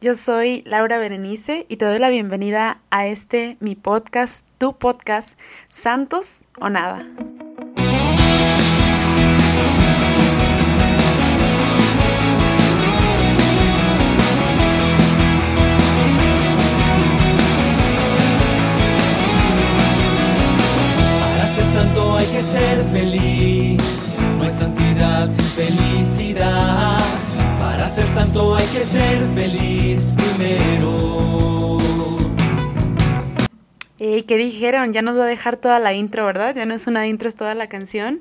Yo soy Laura Berenice y te doy la bienvenida a este mi podcast, tu podcast, Santos o Nada. Que ser feliz primero. ¿Y qué dijeron? Ya nos va a dejar toda la intro, ¿verdad? Ya no es una intro, es toda la canción.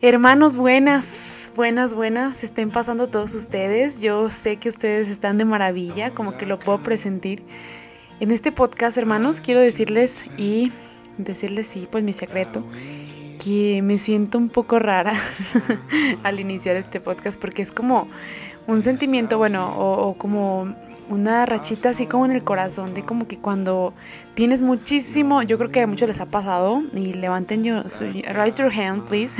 Hermanos, buenas, buenas, buenas, estén pasando todos ustedes. Yo sé que ustedes están de maravilla, como que lo puedo presentir. En este podcast, hermanos, quiero decirles y decirles, sí, pues mi secreto, que me siento un poco rara al iniciar este podcast porque es como un sentimiento, bueno, o, o como una rachita así como en el corazón, de como que cuando tienes muchísimo, yo creo que a muchos les ha pasado, y levanten yo, su, raise your hand, please,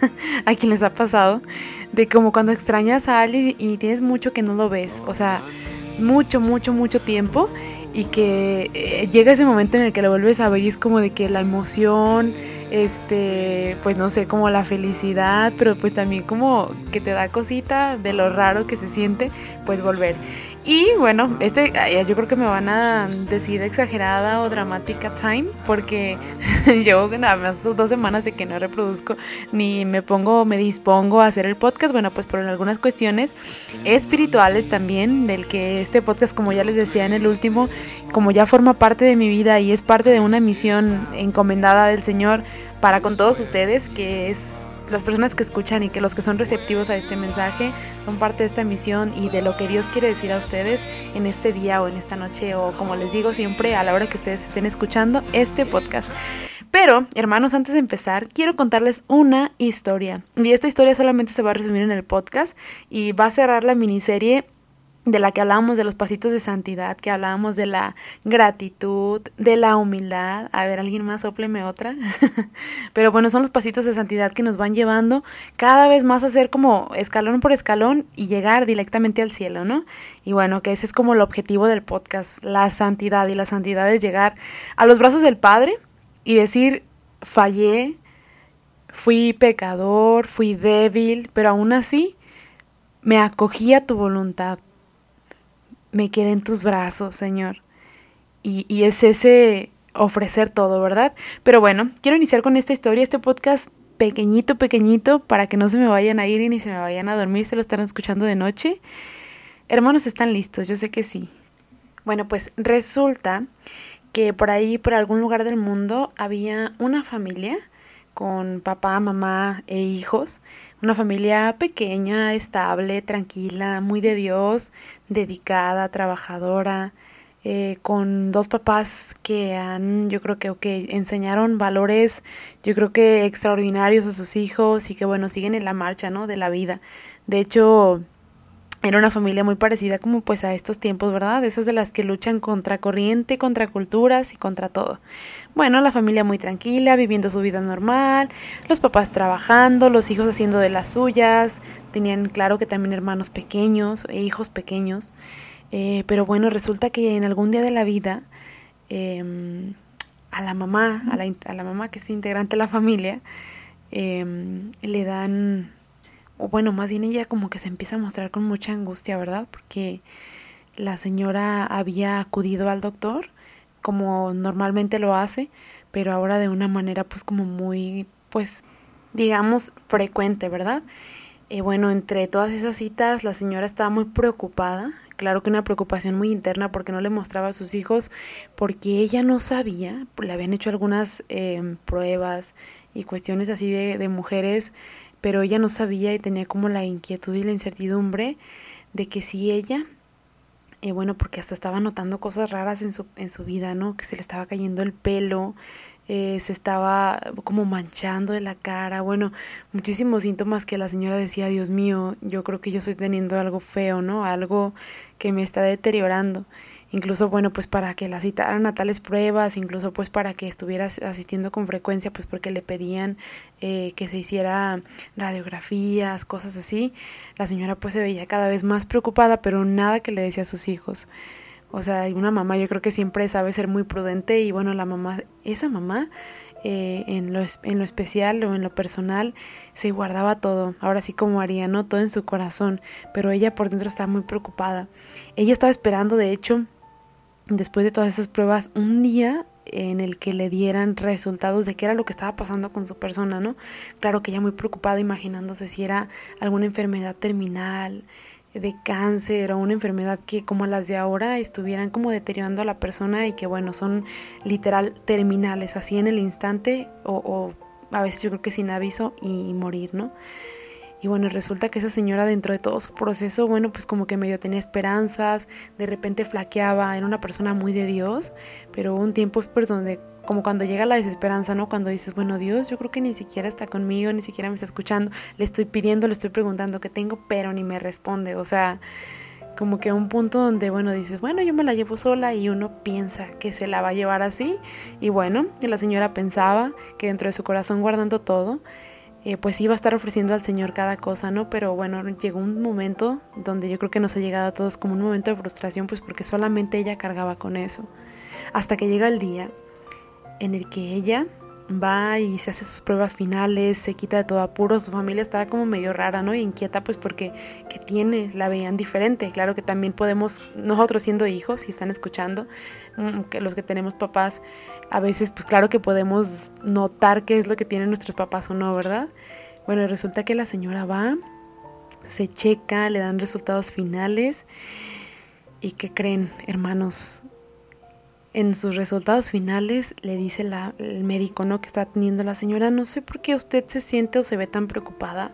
a quien les ha pasado, de como cuando extrañas a alguien y tienes mucho que no lo ves, o sea, mucho, mucho, mucho tiempo, y que eh, llega ese momento en el que lo vuelves a ver y es como de que la emoción, este, pues no sé, como la felicidad, pero pues también como que te da cosita de lo raro que se siente, pues volver. Y bueno, este yo creo que me van a decir exagerada o dramática time, porque yo nada más dos semanas de que no reproduzco ni me pongo, me dispongo a hacer el podcast. Bueno, pues por algunas cuestiones espirituales también, del que este podcast, como ya les decía en el último, como ya forma parte de mi vida y es parte de una misión encomendada del Señor para con todos ustedes, que es las personas que escuchan y que los que son receptivos a este mensaje son parte de esta misión y de lo que Dios quiere decir a ustedes en este día o en esta noche o como les digo siempre a la hora que ustedes estén escuchando este podcast. Pero, hermanos, antes de empezar, quiero contarles una historia. Y esta historia solamente se va a resumir en el podcast y va a cerrar la miniserie de la que hablábamos de los pasitos de santidad, que hablábamos de la gratitud, de la humildad. A ver, alguien más, sopleme otra. Pero bueno, son los pasitos de santidad que nos van llevando cada vez más a ser como escalón por escalón y llegar directamente al cielo, ¿no? Y bueno, que ese es como el objetivo del podcast, la santidad. Y la santidad es llegar a los brazos del Padre y decir, fallé, fui pecador, fui débil, pero aún así me acogí a tu voluntad me quedé en tus brazos, Señor. Y, y, es ese ofrecer todo, ¿verdad? Pero bueno, quiero iniciar con esta historia, este podcast pequeñito, pequeñito, para que no se me vayan a ir y ni se me vayan a dormir, se lo están escuchando de noche. Hermanos, ¿están listos? Yo sé que sí. Bueno, pues resulta que por ahí, por algún lugar del mundo, había una familia con papá, mamá e hijos. Una familia pequeña, estable, tranquila, muy de Dios, dedicada, trabajadora, eh, con dos papás que han, yo creo que okay, enseñaron valores, yo creo que extraordinarios a sus hijos y que bueno, siguen en la marcha, ¿no? De la vida. De hecho, era una familia muy parecida como pues a estos tiempos, ¿verdad? Esas de las que luchan contra corriente, contra culturas y contra todo. Bueno, la familia muy tranquila, viviendo su vida normal, los papás trabajando, los hijos haciendo de las suyas, tenían claro que también hermanos pequeños e hijos pequeños. Eh, pero bueno, resulta que en algún día de la vida eh, a la mamá, a la, a la, mamá que es integrante de la familia, eh, le dan bueno, más bien ella como que se empieza a mostrar con mucha angustia, ¿verdad? Porque la señora había acudido al doctor como normalmente lo hace, pero ahora de una manera pues como muy, pues, digamos, frecuente, ¿verdad? Eh, bueno, entre todas esas citas la señora estaba muy preocupada, claro que una preocupación muy interna porque no le mostraba a sus hijos, porque ella no sabía, le habían hecho algunas eh, pruebas y cuestiones así de, de mujeres pero ella no sabía y tenía como la inquietud y la incertidumbre de que si ella, eh, bueno, porque hasta estaba notando cosas raras en su, en su vida, ¿no? Que se le estaba cayendo el pelo, eh, se estaba como manchando de la cara, bueno, muchísimos síntomas que la señora decía, Dios mío, yo creo que yo estoy teniendo algo feo, ¿no? Algo que me está deteriorando. incluso bueno pues para que la citaran a tales pruebas, incluso pues para que estuviera asistiendo con frecuencia pues porque le pedían eh, que se hiciera radiografías, cosas así, la señora pues se veía cada vez más preocupada pero nada que le decía a sus hijos. O sea, una mamá yo creo que siempre sabe ser muy prudente y bueno, la mamá, esa mamá eh, en, lo, en lo especial o en lo personal se guardaba todo, ahora sí como haría, ¿no? Todo en su corazón, pero ella por dentro estaba muy preocupada. Ella estaba esperando, de hecho, después de todas esas pruebas, un día en el que le dieran resultados de qué era lo que estaba pasando con su persona, ¿no? Claro que ella muy preocupada imaginándose si era alguna enfermedad terminal, de cáncer o una enfermedad que como las de ahora estuvieran como deteriorando a la persona y que bueno, son literal terminales, así en el instante o, a veces yo creo que sin aviso y morir, ¿no? Y bueno, resulta que esa señora dentro de todo su proceso, bueno, pues como que medio tenía esperanzas, de repente flaqueaba, era una persona muy de Dios, pero un tiempo pues donde como cuando llega la desesperanza, ¿no? Cuando dices, bueno, Dios, yo creo que ni siquiera está conmigo, ni siquiera me está escuchando, le estoy pidiendo, le estoy preguntando qué tengo, pero ni me responde, o sea, como que a un punto donde, bueno, dices, bueno, yo me la llevo sola y uno piensa que se la va a llevar así, y bueno, la señora pensaba que dentro de su corazón guardando todo, eh, pues iba a estar ofreciendo al Señor cada cosa, ¿no? Pero bueno, llegó un momento donde yo creo que nos ha llegado a todos como un momento de frustración, pues porque solamente ella cargaba con eso. Hasta que llega el día en el que ella va y se hace sus pruebas finales, se quita de todo apuro, su familia estaba como medio rara, ¿no? Y inquieta pues porque que tiene, la veían diferente. Claro que también podemos, nosotros siendo hijos, si están escuchando, mm, que los que tenemos papás, a veces pues claro que podemos notar qué es lo que tienen nuestros papás o no, ¿verdad? Bueno, resulta que la señora va, se checa, le dan resultados finales y ¿qué creen, hermanos? En sus resultados finales le dice la, el médico ¿no? que está teniendo la señora, no sé por qué usted se siente o se ve tan preocupada,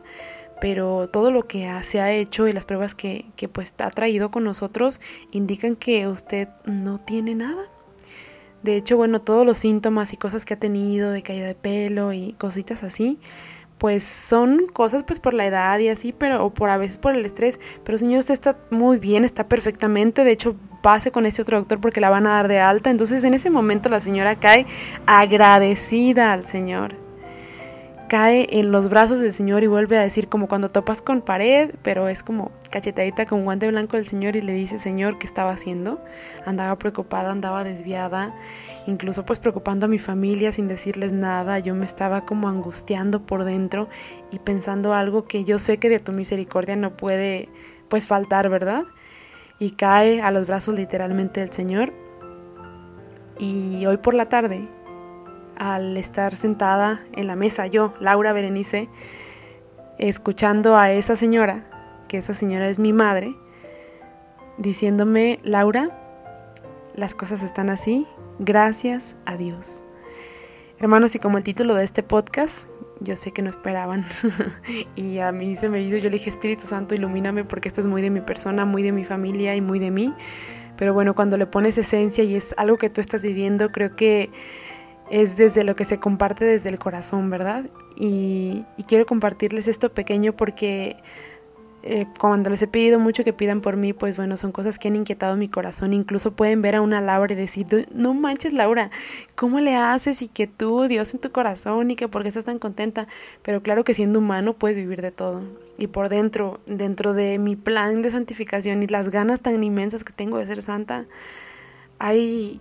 pero todo lo que se ha hecho y las pruebas que, que pues ha traído con nosotros indican que usted no tiene nada. De hecho, bueno, todos los síntomas y cosas que ha tenido de caída de pelo y cositas así, pues son cosas pues por la edad y así, pero o por a veces por el estrés, pero señor, usted está muy bien, está perfectamente, de hecho pase con ese otro doctor porque la van a dar de alta. Entonces en ese momento la señora cae agradecida al Señor. Cae en los brazos del Señor y vuelve a decir como cuando topas con pared, pero es como cachetadita con guante blanco del Señor y le dice, Señor, ¿qué estaba haciendo? Andaba preocupada, andaba desviada, incluso pues preocupando a mi familia sin decirles nada. Yo me estaba como angustiando por dentro y pensando algo que yo sé que de tu misericordia no puede pues faltar, ¿verdad? y cae a los brazos literalmente del Señor. Y hoy por la tarde, al estar sentada en la mesa, yo, Laura Berenice, escuchando a esa señora, que esa señora es mi madre, diciéndome, Laura, las cosas están así, gracias a Dios. Hermanos, y como el título de este podcast, yo sé que no esperaban. y a mí se me hizo, yo le dije, Espíritu Santo, ilumíname porque esto es muy de mi persona, muy de mi familia y muy de mí. Pero bueno, cuando le pones esencia y es algo que tú estás viviendo, creo que es desde lo que se comparte desde el corazón, ¿verdad? Y, y quiero compartirles esto pequeño porque eh, cuando les he pedido mucho que pidan por mí, pues bueno, son cosas que han inquietado mi corazón. Incluso pueden ver a una Laura y decir, no manches Laura, ¿cómo le haces? Y que tú, Dios en tu corazón y que por qué estás tan contenta. Pero claro que siendo humano puedes vivir de todo. Y por dentro, dentro de mi plan de santificación y las ganas tan inmensas que tengo de ser santa, hay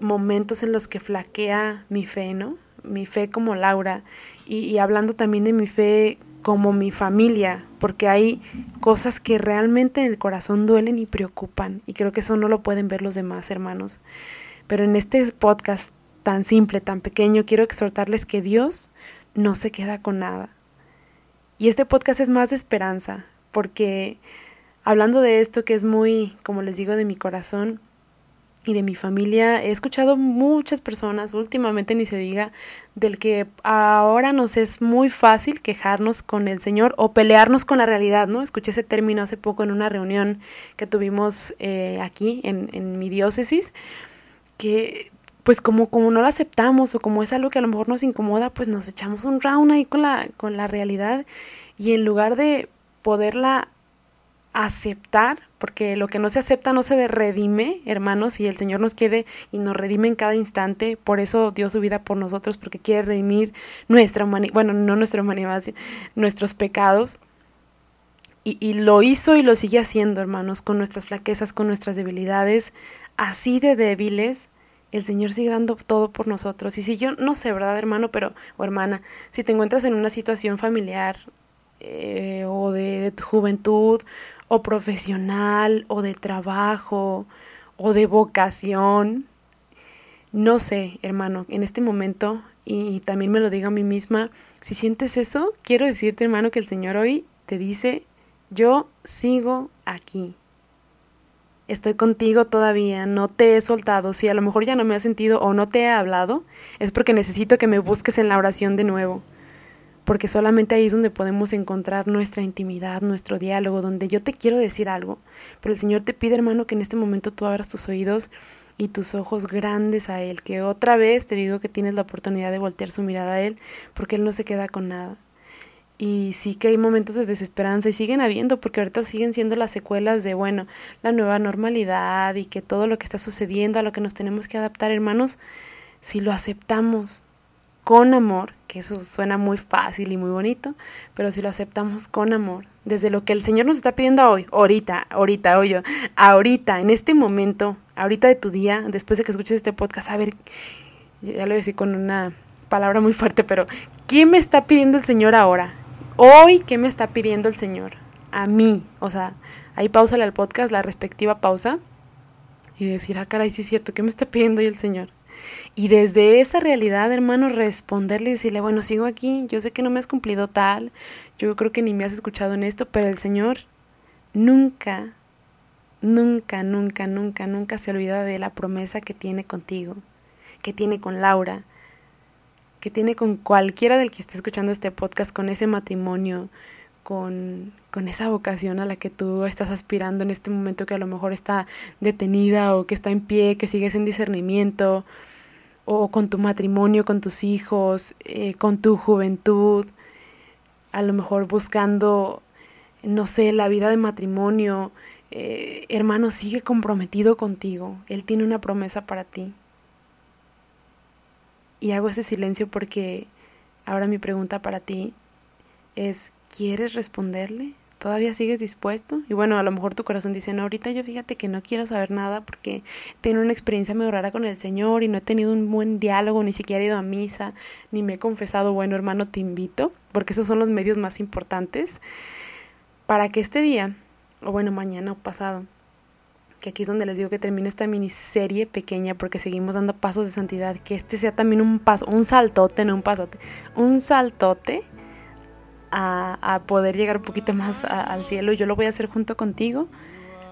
momentos en los que flaquea mi fe, ¿no? Mi fe como Laura. y hablando también de mi fe como mi familia, porque hay cosas que realmente en el corazón duelen y preocupan, y creo que eso no lo pueden ver los demás hermanos. Pero en este podcast tan simple, tan pequeño, quiero exhortarles que Dios no se queda con nada. Y este podcast es más de esperanza, porque hablando de esto que es muy, como les digo, de mi corazón, y de mi familia he escuchado muchas personas, últimamente ni se diga, del que ahora nos es muy fácil quejarnos con el Señor o pelearnos con la realidad, ¿no? Escuché ese término hace poco en una reunión que tuvimos eh, aquí en, en mi diócesis, que pues como, como no lo aceptamos o como es algo que a lo mejor nos incomoda, pues nos echamos un round ahí con la, con la realidad y en lugar de poderla aceptar, porque lo que no se acepta no se redime, hermanos, y el Señor nos quiere y nos redime en cada instante, por eso dio su vida por nosotros, porque quiere redimir nuestra humanidad, bueno, no nuestra humanidad, nuestros pecados. Y, y lo hizo y lo sigue haciendo, hermanos, con nuestras flaquezas, con nuestras debilidades, así de débiles, el Señor sigue dando todo por nosotros. Y si yo, no sé, ¿verdad, hermano? Pero, o hermana, si te encuentras en una situación familiar eh, o de, tu juventud o profesional o de trabajo o de vocación. No sé, hermano, en este momento, y también me lo digo a mí misma, si sientes eso, quiero decirte, hermano, que el Señor hoy te dice, yo sigo aquí. Estoy contigo todavía, no te he soltado. Si a lo mejor ya no me has sentido o no te he hablado, es porque necesito que me busques en la oración de nuevo porque solamente ahí es donde podemos encontrar nuestra intimidad, nuestro diálogo, donde yo te quiero decir algo, pero el Señor te pide, hermano, que en este momento tú abras tus oídos y tus ojos grandes a Él, que otra vez te digo que tienes la oportunidad de voltear su mirada a Él, porque Él no se queda con nada. Y sí que hay momentos de desesperanza y siguen habiendo, porque ahorita siguen siendo las secuelas de, bueno, la nueva normalidad y que todo lo que está sucediendo, a lo que nos tenemos que adaptar, hermanos, si lo aceptamos, con amor, que eso suena muy fácil y muy bonito, pero si lo aceptamos con amor, desde lo que el Señor nos está pidiendo hoy, ahorita, ahorita, oye, ahorita, en este momento, ahorita de tu día, después de que escuches este podcast, a ver, ya lo voy a decir con una palabra muy fuerte, pero ¿qué me está pidiendo el Señor ahora? Hoy, ¿qué me está pidiendo el Señor? A mí, o sea, ahí pausale al podcast, la respectiva pausa, y decir, ah, caray, sí es cierto, ¿qué me está pidiendo hoy el Señor? Y desde esa realidad, hermano, responderle y decirle, bueno, sigo aquí, yo sé que no me has cumplido tal, yo creo que ni me has escuchado en esto, pero el Señor nunca, nunca, nunca, nunca, nunca se olvida de la promesa que tiene contigo, que tiene con Laura, que tiene con cualquiera del que esté escuchando este podcast, con ese matrimonio, con, con, esa vocación a la que tú estás aspirando en este momento que a lo mejor está detenida o que está en pie, que sigues en discernimiento, o con tu matrimonio, con tus hijos, eh, con tu juventud, a lo mejor buscando, no sé, la vida de matrimonio. Eh, hermano, sigue comprometido contigo. Él tiene una promesa para ti. Y hago ese silencio porque ahora mi pregunta para ti es, ¿quieres responderle? ¿Todavía sigues dispuesto? Y bueno, a lo mejor tu corazón dice, no, ahorita yo fíjate que no quiero saber nada porque tengo una experiencia medio rara con el Señor y no he tenido un buen diálogo, ni siquiera he ido a misa, ni me he confesado, bueno hermano, te invito, porque esos son los medios más importantes, para que este día, o bueno, mañana o pasado, que aquí es donde les digo que termine esta miniserie pequeña porque seguimos dando pasos de santidad, que este sea también un paso, un saltote, no un pasote, un saltote a, poder llegar un poquito más al cielo. Yo lo voy a hacer junto contigo,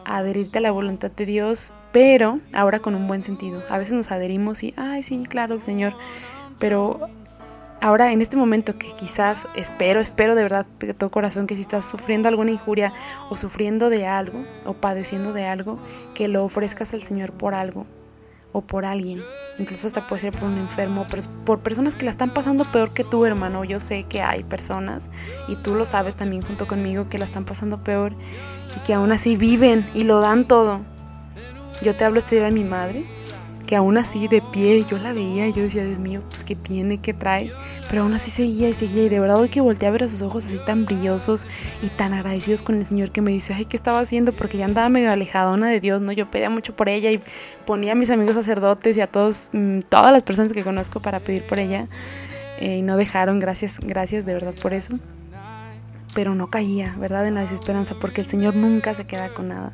adherirte a la voluntad de Dios, pero ahora con un buen sentido. A veces nos adherimos y, ay, sí, claro, el Señor, pero ahora en este momento que quizás espero, espero de verdad de todo corazón que si estás sufriendo alguna injuria o sufriendo de algo o padeciendo de algo, que lo ofrezcas al Señor por algo o por alguien incluso hasta puede ser por un enfermo, por personas que la están pasando peor que tú, hermano. Yo sé que hay personas, y tú lo sabes también junto conmigo, que la están pasando peor y que aún así viven y lo dan todo. Yo te hablo este día de mi madre, que aún así de pie yo la veía y yo decía, Dios mío, pues qué tiene, qué trae, pero aún así seguía y seguía y de verdad hoy que volteé a ver a sus ojos así tan brillosos y tan agradecidos con el Señor que me dice, ay, ¿qué estaba haciendo? Porque ya andaba medio alejadona de Dios, ¿no? Yo pedía mucho por ella y ponía a mis amigos sacerdotes y a todos, mm, todas las personas que conozco para pedir por ella eh, y no dejaron, gracias, gracias de verdad por eso. Pero no caía, ¿verdad? En la desesperanza, porque el Señor nunca se queda con nada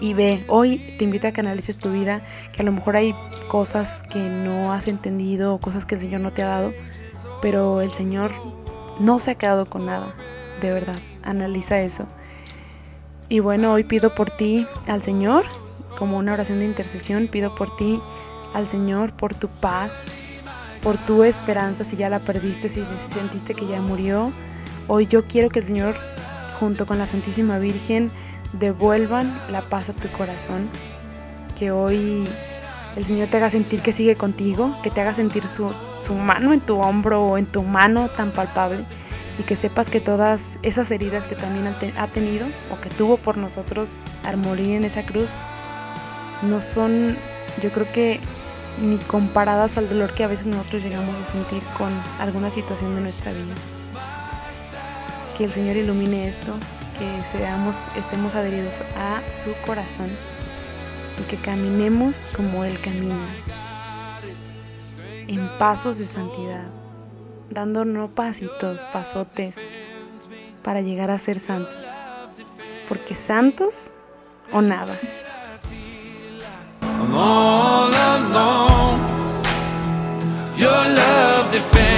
y ve, hoy te invito a que analices tu vida, que a lo mejor hay cosas que no has entendido cosas que el Señor no te ha dado, pero el Señor no se ha quedado con nada, de verdad, analiza eso. Y bueno, hoy pido por ti al Señor, como una oración de intercesión, pido por ti al Señor, por tu paz, por tu esperanza, si ya la perdiste, si sentiste que ya murió. Hoy yo quiero que el Señor, junto con la Santísima Virgen, devuelvan la paz a tu corazón, que hoy el Señor te haga sentir que sigue contigo, que te haga sentir su, mano en tu hombro o en tu mano tan palpable y que sepas que todas esas heridas que también ha tenido o que tuvo por nosotros al morir en esa cruz no son, yo creo que ni comparadas al dolor que a veces nosotros llegamos a sentir con alguna situación de nuestra vida. Que el Señor ilumine esto, que seamos, estemos adheridos a su corazón y que caminemos como Él camina, en pasos de santidad, dando no pasitos, pasotes, para llegar a ser santos. Porque santos o nada. I'm all alone. Your love defends.